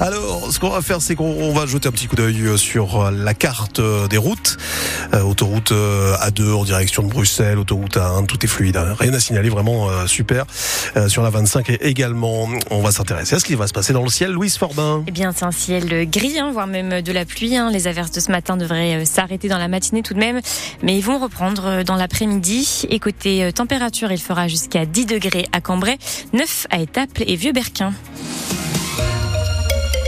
Alors, ce qu'on va faire, c'est qu'on va jeter un petit coup d'œil euh, sur euh, la carte euh, des routes. autoroute A2 en direction de Bruxelles, autoroute A1, tout est fluide. Hein. Rien à signaler, vraiment super. sur la 25 également, on va s'intéresser à ce qui va se passer dans le ciel. Louise Forbin. Eh bien, c'est un ciel gris, hein, voire même de la pluie. Hein. Les averses de ce matin devraient s'arrêter dans la matinée tout de même, mais ils vont reprendre dans l'après-midi. Et côté température, il fera jusqu'à 10 degrés à Cambrai, 9 à Étaples et Vieux-Berquin.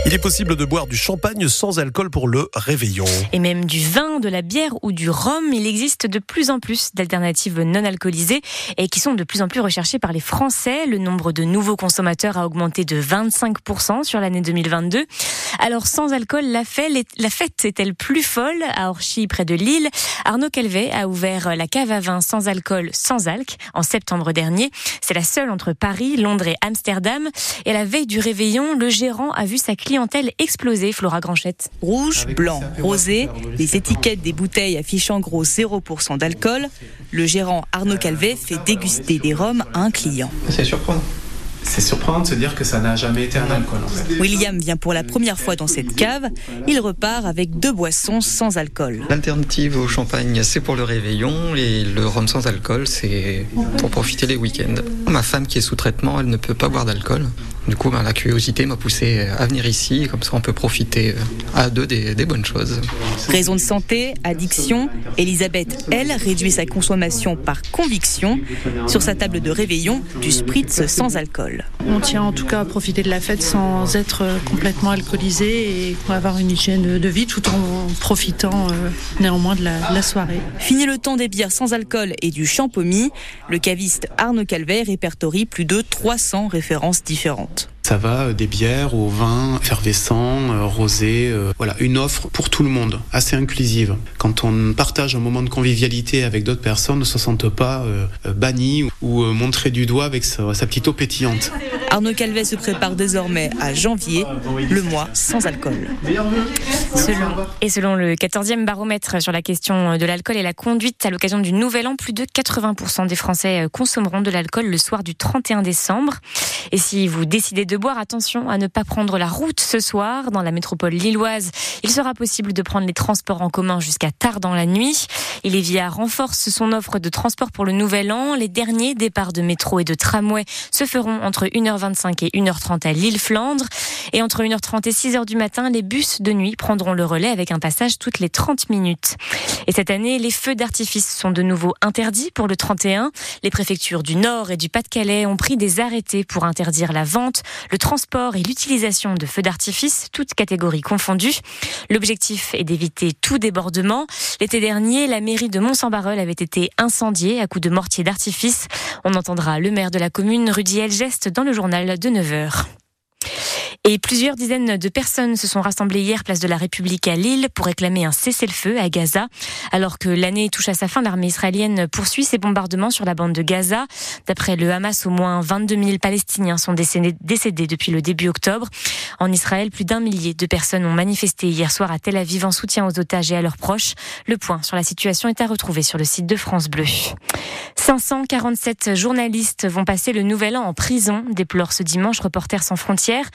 Il est possible de boire du champagne sans alcool pour le réveillon. Et même du vin, de la bière ou du rhum. Il existe de plus en plus d'alternatives non alcoolisées et qui sont de plus en plus recherchées par les Français. Le nombre de nouveaux consommateurs a augmenté de 25% sur l'année 2022. Alors sans alcool, la fête, est-elle plus folle? À Orchy, près de Lille, Arnaud Calvet a ouvert la cave à vin sans alcool, sans alc, en septembre dernier. C'est la seule entre Paris, Londres et Amsterdam. Et à la veille du réveillon, le gérant a vu sa cliente clientèle explosé, Flora Granchette Rouge, blanc, rosé, les étiquettes des bouteilles affichant gros 0% d'alcool. Le gérant Arnaud Calvet fait déguster des rhums à un client. C'est surprenant. C'est surprenant de se dire que ça n'a jamais été un alcool. William vient pour la première fois dans cette cave. Il repart avec deux boissons sans alcool. L'alternative au champagne, c'est pour le réveillon et le rhum sans alcool, c'est pour profiter les week-ends. Ma femme qui est sous traitement, elle ne peut pas boire d'alcool. Du coup, ben, la curiosité m'a poussé à venir ici, comme ça on peut profiter euh, à deux des, des bonnes choses. Raison de santé, addiction, Elisabeth, elle, réduit sa consommation par conviction. Sur sa table de réveillon, du spritz sans alcool. On tient en tout cas à profiter de la fête sans être complètement alcoolisé et avoir une hygiène de vie tout en profitant euh, néanmoins de la, de la soirée. Fini le temps des bières sans alcool et du champomis, le caviste Arnaud Calvert répertorie plus de 300 références différentes. Wort. Ça va euh, des bières au vin effervescent, euh, rosé, euh, voilà, une offre pour tout le monde, assez inclusive. Quand on partage un moment de convivialité avec d'autres personnes, ne se sentent pas bannis ou montrés du doigt avec sa, petite eau pétillante. Arnaud Calvet se prépare désormais à janvier, le mois sans alcool. et selon le 14e baromètre sur la question de l'alcool et la conduite à l'occasion du Nouvel An, plus de 80% des Français consommeront de l'alcool le soir du 31 décembre. Et si vous décidez de boire, attention à ne pas prendre la route ce soir. Dans la métropole lilloise, il sera possible de prendre les transports en commun jusqu'à tard dans la nuit. Et via renforce son offre de transport pour le nouvel an. Les derniers départs de métro et de tramway se feront entre 1h25 et 1h30 à Lille-Flandre. Et entre 1h30 et 6h du matin, les bus de nuit prendront le relais avec un passage toutes les 30 minutes. Et cette année, les feux d'artifice sont de nouveau interdits pour le 31. Les préfectures du Nord et du Pas-de-Calais ont pris des arrêtés pour interdire la vente, le transport et l'utilisation de feux d'artifice, toutes catégories confondues. L'objectif est d'éviter tout débordement. L'été dernier, la mairie de Mont-Saint-Barreul avait été incendiée à coups de mortier d'artifice. On entendra le maire de la commune, Rudy Elgest, dans le journal de 9h. Et plusieurs dizaines de personnes se sont rassemblées hier place de la République à Lille pour réclamer un cessez-le-feu à Gaza. Alors que l'année touche à sa fin, l'armée israélienne poursuit ses bombardements sur la bande de Gaza. D'après le Hamas, au moins 22 000 Palestiniens sont décédés, depuis le début octobre. En Israël, plus d'un millier de personnes ont manifesté hier soir à Tel Aviv en soutien aux otages et à leurs proches. Le point sur la situation est à retrouver sur le site de France Bleu. 547 journalistes vont passer le nouvel an en prison, déplore ce dimanche Reporters sans frontières.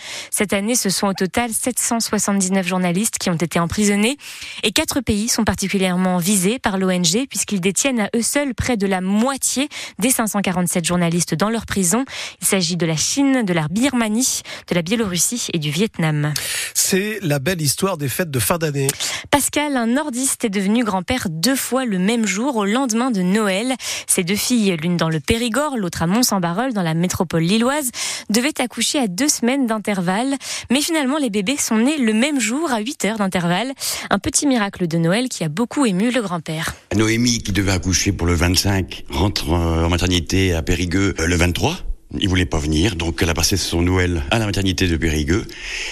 Année, ce sont au total 779 journalistes qui ont été emprisonnés et quatre pays sont particulièrement visés par l'ONG puisqu'ils détiennent à eux seuls près de la moitié des 547 journalistes dans leur prison. Il s'agit de la Chine, de la Birmanie, de la Biélorussie et du Vietnam. C'est la belle histoire des fêtes de fin d'année. Pascal, un nordiste, est devenu grand-père deux fois le même jour au lendemain de Noël. Ses deux filles, l'une dans le Périgord, l'autre à Mont-Saint-Barreul dans la métropole lilloise, devaient accoucher à deux semaines d'intervalle. Mais finalement, les bébés sont nés le même jour à 8 heures d'intervalle. Un petit miracle de Noël qui a beaucoup ému le grand-père. Noémie, qui devait accoucher pour le 25, rentre en maternité à Périgueux euh, le 23. Il voulait pas venir, donc elle a passé son Noël à la maternité de Périgueux.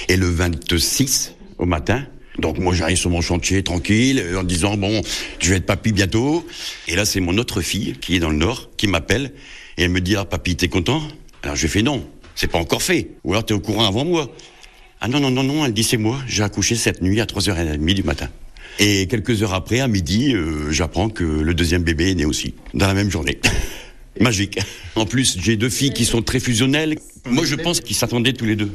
Et le 26, au matin, donc moi j'arrive sur mon chantier tranquille en disant bon je vais être papy bientôt et là c'est mon autre fille qui est dans le nord qui m'appelle et elle me dit ah papy t'es content? Alors je fais non c'est pas encore fait. Ou alors tu es au courant avant moi. Ah non, non, non, non, elle dit c'est moi. J'ai accouché cette nuit à 3h30 du matin. Et quelques heures après, à midi, euh, j'apprends que le deuxième bébé est né aussi, dans la même journée. Magique. En plus, j'ai deux filles qui sont très fusionnelles. Moi, je pense qu'ils s'attendaient tous les deux.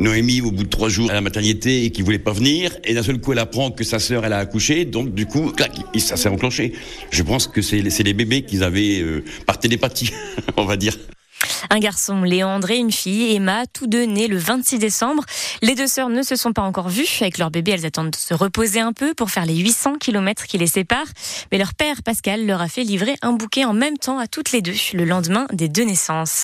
Noémie, au bout de trois jours à la maternité qui voulait pas venir, et d'un seul coup elle apprend que sa sœur elle a accouché, donc du coup, clac, ça s'est enclenché. Je pense que c'est les bébés qu'ils avaient euh, par télépathie, on va dire. Un garçon, Léandre, et une fille, Emma, tous deux nés le 26 décembre. Les deux sœurs ne se sont pas encore vues. Avec leur bébé, elles attendent de se reposer un peu pour faire les 800 km qui les séparent. Mais leur père, Pascal, leur a fait livrer un bouquet en même temps à toutes les deux le lendemain des deux naissances.